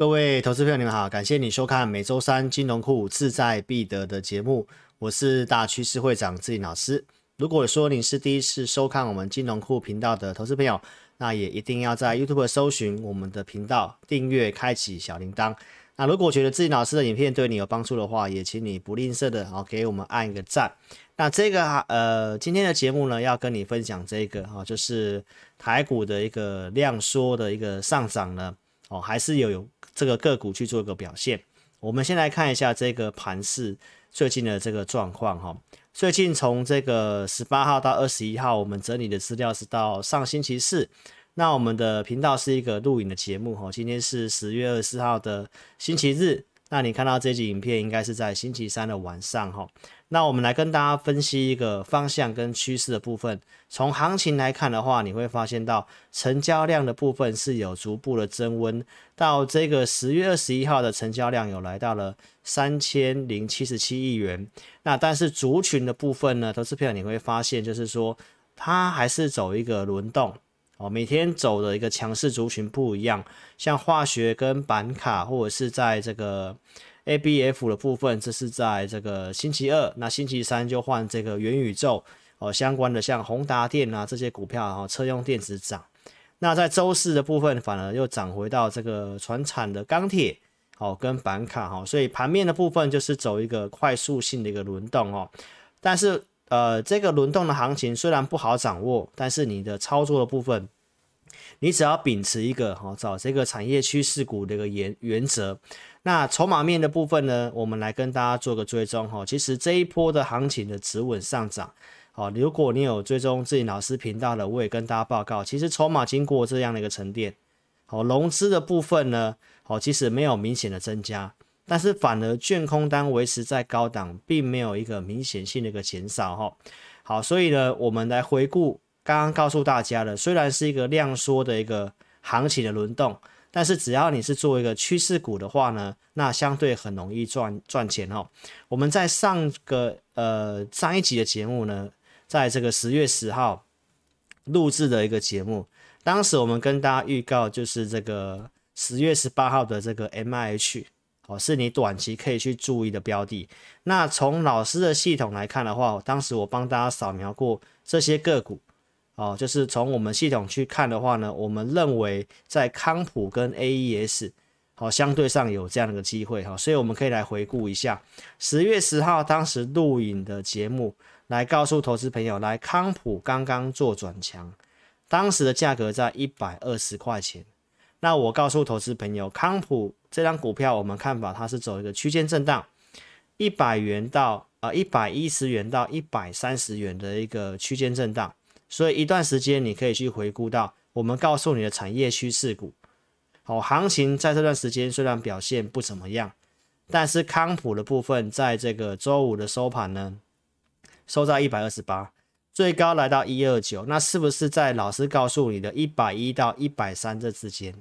各位投资朋友，你们好，感谢你收看每周三金融库志在必得的节目，我是大趋势会长志颖老师。如果说你是第一次收看我们金融库频道的投资朋友，那也一定要在 YouTube 搜寻我们的频道，订阅，开启小铃铛。那如果觉得志颖老师的影片对你有帮助的话，也请你不吝啬的哦给我们按一个赞。那这个呃，今天的节目呢，要跟你分享这个哈，就是台股的一个量缩的一个上涨呢，哦，还是有这个个股去做一个表现。我们先来看一下这个盘市最近的这个状况哈。最近从这个十八号到二十一号，我们整理的资料是到上星期四。那我们的频道是一个录影的节目哈，今天是十月二十四号的星期日。那你看到这集影片应该是在星期三的晚上哈。那我们来跟大家分析一个方向跟趋势的部分。从行情来看的话，你会发现到成交量的部分是有逐步的增温，到这个十月二十一号的成交量有来到了三千零七十七亿元。那但是族群的部分呢，投资票你会发现就是说它还是走一个轮动哦，每天走的一个强势族群不一样，像化学跟板卡或者是在这个。A B F 的部分，这是在这个星期二，那星期三就换这个元宇宙哦相关的，像宏达电啊这些股票哈，车用电子涨。那在周四的部分，反而又涨回到这个船产的钢铁哦跟板卡哈，所以盘面的部分就是走一个快速性的一个轮动哦。但是呃，这个轮动的行情虽然不好掌握，但是你的操作的部分。你只要秉持一个哈找这个产业趋势股的一个原原则，那筹码面的部分呢，我们来跟大家做个追踪哈。其实这一波的行情的止稳上涨，好，如果你有追踪自己老师频道的，我也跟大家报告，其实筹码经过这样的一个沉淀，好，融资的部分呢，好，其实没有明显的增加，但是反而券空单维持在高档，并没有一个明显性的一个减少哈。好，所以呢，我们来回顾。刚刚告诉大家的，虽然是一个量缩的一个行情的轮动，但是只要你是做一个趋势股的话呢，那相对很容易赚赚钱哦。我们在上个呃上一集的节目呢，在这个十月十号录制的一个节目，当时我们跟大家预告就是这个十月十八号的这个 M I H 哦，是你短期可以去注意的标的。那从老师的系统来看的话，当时我帮大家扫描过这些个股。哦，就是从我们系统去看的话呢，我们认为在康普跟 AES 好相对上有这样的一个机会哈，所以我们可以来回顾一下十月十号当时录影的节目，来告诉投资朋友，来康普刚刚做转强，当时的价格在一百二十块钱。那我告诉投资朋友，康普这张股票我们看法它是走一个区间震荡，一百元到啊一百一十元到一百三十元的一个区间震荡。所以一段时间，你可以去回顾到我们告诉你的产业趋势股，好，行情在这段时间虽然表现不怎么样，但是康普的部分在这个周五的收盘呢，收在一百二十八，最高来到一二九，那是不是在老师告诉你的一百一到一百三这之间？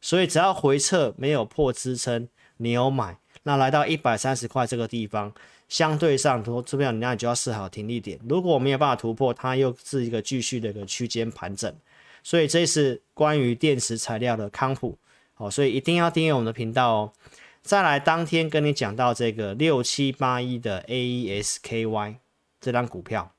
所以只要回撤没有破支撑，你有买，那来到一百三十块这个地方。相对上，投资票，那你就要设好停利点。如果我没有办法突破，它又是一个继续的一个区间盘整。所以这是关于电池材料的康普，好，所以一定要订阅我们的频道哦。再来，当天跟你讲到这个六七八一的 AESKY 这张股票，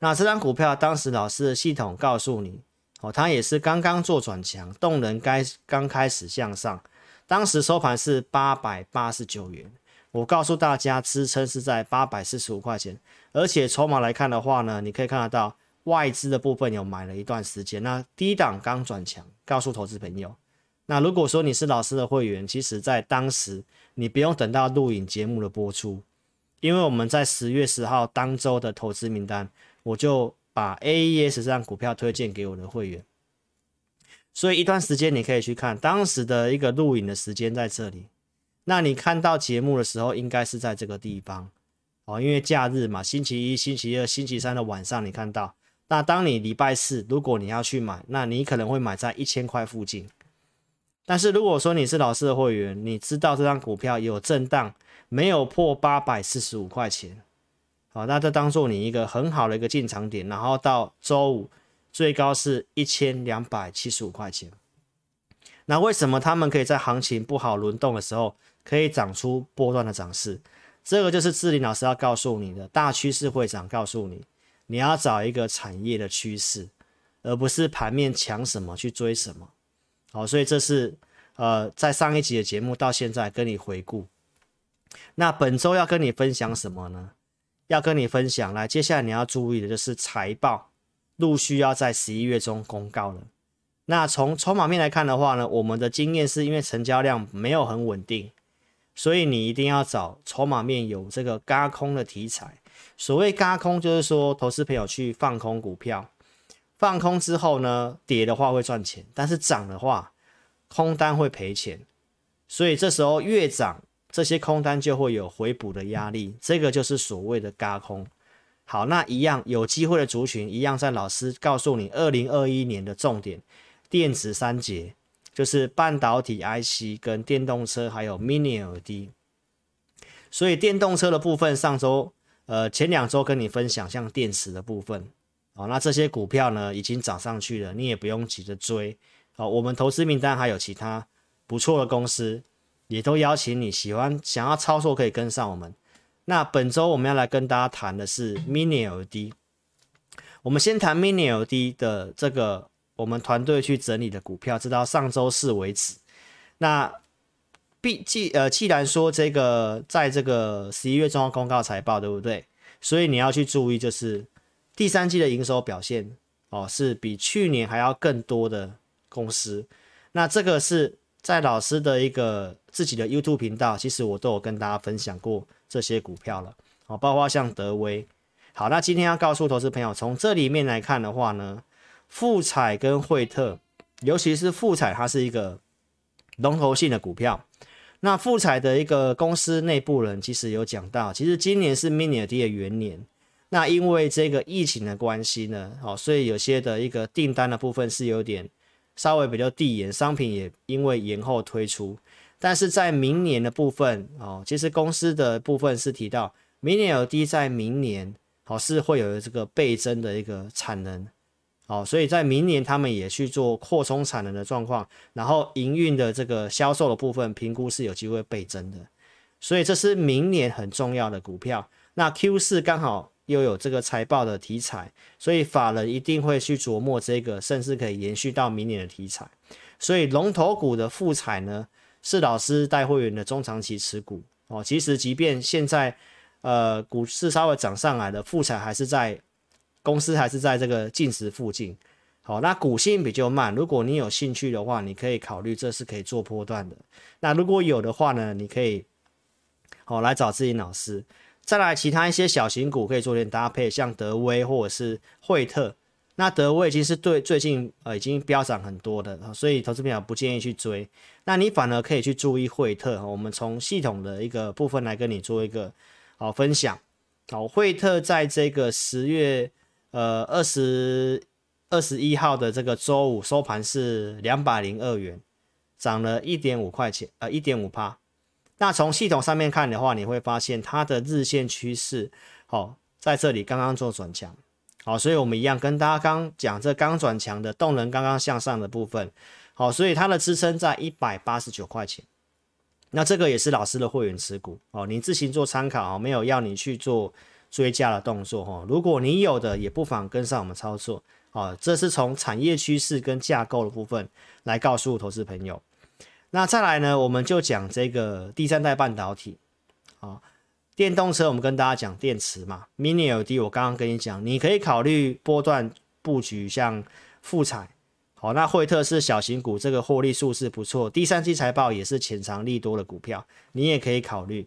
那这张股票当时老师的系统告诉你，哦，它也是刚刚做转强，动能该刚开始向上，当时收盘是八百八十九元。我告诉大家，支撑是在八百四十五块钱，而且筹码来看的话呢，你可以看得到外资的部分有买了一段时间，那低档刚转强。告诉投资朋友，那如果说你是老师的会员，其实在当时你不用等到录影节目的播出，因为我们在十月十号当周的投资名单，我就把 AES 这张股票推荐给我的会员，所以一段时间你可以去看当时的一个录影的时间在这里。那你看到节目的时候，应该是在这个地方哦，因为假日嘛，星期一、星期二、星期三的晚上你看到。那当你礼拜四，如果你要去买，那你可能会买在一千块附近。但是如果说你是老师的会员，你知道这张股票有震荡，没有破八百四十五块钱，好，那这当做你一个很好的一个进场点。然后到周五最高是一千两百七十五块钱。那为什么他们可以在行情不好轮动的时候，可以涨出波段的涨势？这个就是志林老师要告诉你的，大趋势会长告诉你，你要找一个产业的趋势，而不是盘面强什么去追什么。好，所以这是呃，在上一集的节目到现在跟你回顾。那本周要跟你分享什么呢？要跟你分享，来，接下来你要注意的就是财报陆续要在十一月中公告了。那从筹码面来看的话呢，我们的经验是因为成交量没有很稳定，所以你一定要找筹码面有这个嘎空的题材。所谓嘎空，就是说投资朋友去放空股票，放空之后呢，跌的话会赚钱，但是涨的话，空单会赔钱。所以这时候越涨。这些空单就会有回补的压力，这个就是所谓的嘎空。好，那一样有机会的族群，一样在老师告诉你，二零二一年的重点电子三节，就是半导体 IC 跟电动车还有 Mini LED。所以电动车的部分，上周呃前两周跟你分享，像电池的部分，哦，那这些股票呢已经涨上去了，你也不用急着追。好，我们投资名单还有其他不错的公司。也都邀请你喜欢想要操作可以跟上我们。那本周我们要来跟大家谈的是 Mini LED。我们先谈 Mini LED 的这个我们团队去整理的股票，直到上周四为止。那毕既呃既然说这个在这个十一月中要公告财报，对不对？所以你要去注意，就是第三季的营收表现哦，是比去年还要更多的公司。那这个是。在老师的一个自己的 YouTube 频道，其实我都有跟大家分享过这些股票了，哦，包括像德威。好，那今天要告诉投资朋友，从这里面来看的话呢，富彩跟惠特，尤其是富彩，它是一个龙头性的股票。那富彩的一个公司内部人其实有讲到，其实今年是 Mini LED 的元年，那因为这个疫情的关系呢，好，所以有些的一个订单的部分是有点。稍微比较递延，商品也因为延后推出，但是在明年的部分哦，其实公司的部分是提到，明年有低在明年哦是会有这个倍增的一个产能，哦，所以在明年他们也去做扩充产能的状况，然后营运的这个销售的部分评估是有机会倍增的，所以这是明年很重要的股票。那 Q 四刚好。又有这个财报的题材，所以法人一定会去琢磨这个，甚至可以延续到明年的题材。所以龙头股的复彩呢，是老师带会员的中长期持股哦。其实即便现在呃股市稍微涨上来了，复彩还是在公司还是在这个净值附近。好，那股性比较慢，如果你有兴趣的话，你可以考虑这是可以做波段的。那如果有的话呢，你可以好来找自己老师。再来，其他一些小型股可以做点搭配，像德威或者是惠特。那德威已经是对最近呃已经飙涨很多的，所以投资朋友不建议去追。那你反而可以去注意惠特。我们从系统的一个部分来跟你做一个好分享。好，惠特在这个十月呃二十二十一号的这个周五收盘是两百零二元，涨了一点五块钱，呃一点五趴。那从系统上面看的话，你会发现它的日线趋势，好，在这里刚刚做转强，好，所以我们一样跟大家刚讲这刚转强的动能刚刚向上的部分，好，所以它的支撑在一百八十九块钱，那这个也是老师的会员持股，哦，你自行做参考，哦没有要你去做追加的动作，哈，如果你有的也不妨跟上我们操作，哦，这是从产业趋势跟架构的部分来告诉投资朋友。那再来呢，我们就讲这个第三代半导体，啊，电动车我们跟大家讲电池嘛，Mini LED 我刚刚跟你讲，你可以考虑波段布局，像富彩，好，那惠特是小型股，这个获利数是不错，第三季财报也是潜藏利多的股票，你也可以考虑，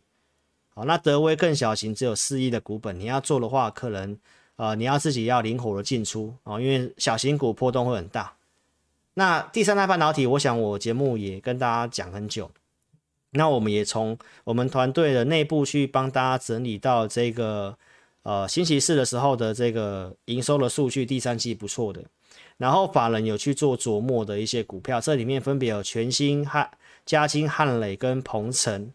好，那德威更小型，只有四亿的股本，你要做的话，可能呃你要自己要灵活的进出啊，因为小型股波动会很大。那第三代半导体，我想我节目也跟大家讲很久，那我们也从我们团队的内部去帮大家整理到这个呃星期四的时候的这个营收的数据，第三季不错的，然后法人有去做琢磨的一些股票，这里面分别有全新汉、嘉兴、汉磊跟鹏程，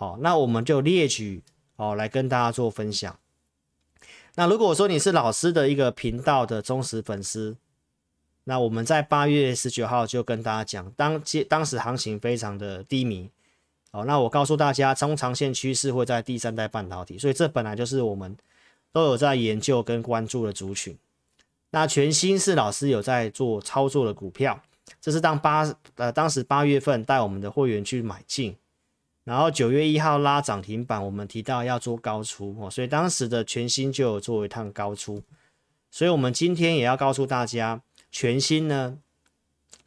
好，那我们就列举哦来跟大家做分享。那如果说你是老师的一个频道的忠实粉丝，那我们在八月十九号就跟大家讲，当当时行情非常的低迷，哦，那我告诉大家，中长线趋势会在第三代半导体，所以这本来就是我们都有在研究跟关注的族群。那全新是老师有在做操作的股票，这是当八呃当时八月份带我们的会员去买进，然后九月一号拉涨停板，我们提到要做高出哦，所以当时的全新就有做一趟高出，所以我们今天也要告诉大家。全新呢，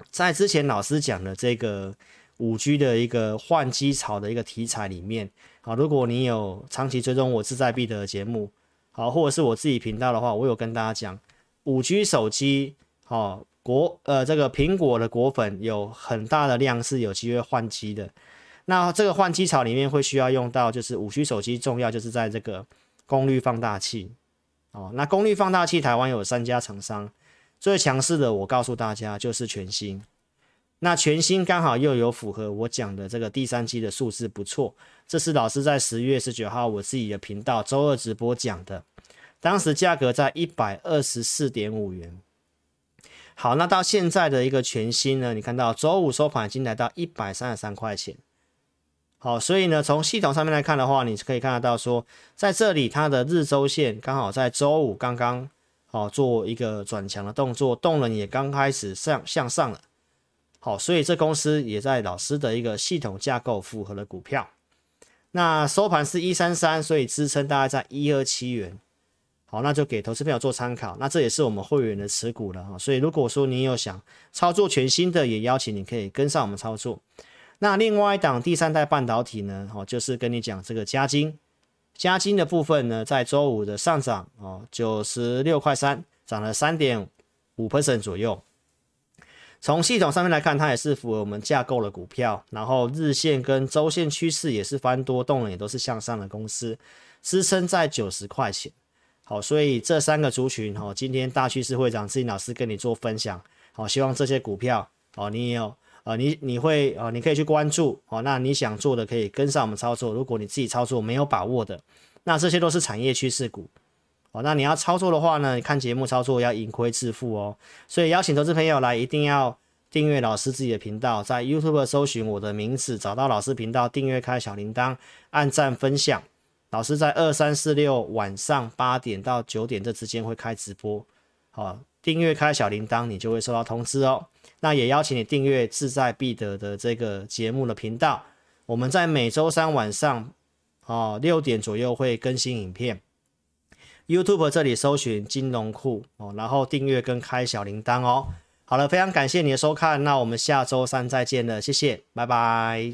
在之前老师讲的这个五 G 的一个换机潮的一个题材里面，好，如果你有长期追踪我志在必得的节目，好，或者是我自己频道的话，我有跟大家讲五 G 手机，好，国呃这个苹果的果粉有很大的量是有机会换机的，那这个换机潮里面会需要用到，就是五 G 手机重要就是在这个功率放大器，哦，那功率放大器台湾有三家厂商。最强势的，我告诉大家就是全新。那全新刚好又有符合我讲的这个第三季的数字不错，这是老师在十月十九号我自己的频道周二直播讲的，当时价格在一百二十四点五元。好，那到现在的一个全新呢，你看到周五收盘已经来到一百三十三块钱。好，所以呢，从系统上面来看的话，你可以看得到说，在这里它的日周线刚好在周五刚刚。好，做一个转强的动作，动能也刚开始向向上了。好，所以这公司也在老师的一个系统架构符合的股票。那收盘是一三三，所以支撑大概在一二七元。好，那就给投资朋友做参考。那这也是我们会员的持股了哈。所以如果说你有想操作全新的，也邀请你可以跟上我们操作。那另外一档第三代半导体呢？哦，就是跟你讲这个加金。加金的部分呢，在周五的上涨哦，九十六块三，涨了三点五 percent 左右。从系统上面来看，它也是符合我们架构的股票，然后日线跟周线趋势也是翻多，动能也都是向上的公司，支撑在九十块钱。好，所以这三个族群哦，今天大趋势会长志颖老师跟你做分享，好，希望这些股票哦，你也有。啊，你你会啊，你可以去关注哦。那你想做的可以跟上我们操作。如果你自己操作没有把握的，那这些都是产业趋势股哦。那你要操作的话呢，看节目操作要盈亏自负哦。所以邀请投资朋友来，一定要订阅老师自己的频道，在 YouTube 搜寻我的名字，找到老师频道，订阅开小铃铛，按赞分享。老师在二三四六晚上八点到九点这之间会开直播，好，订阅开小铃铛，你就会收到通知哦。那也邀请你订阅志在必得的这个节目的频道，我们在每周三晚上哦六点左右会更新影片。YouTube 这里搜寻金融库哦，然后订阅跟开小铃铛哦。好了，非常感谢你的收看，那我们下周三再见了，谢谢，拜拜。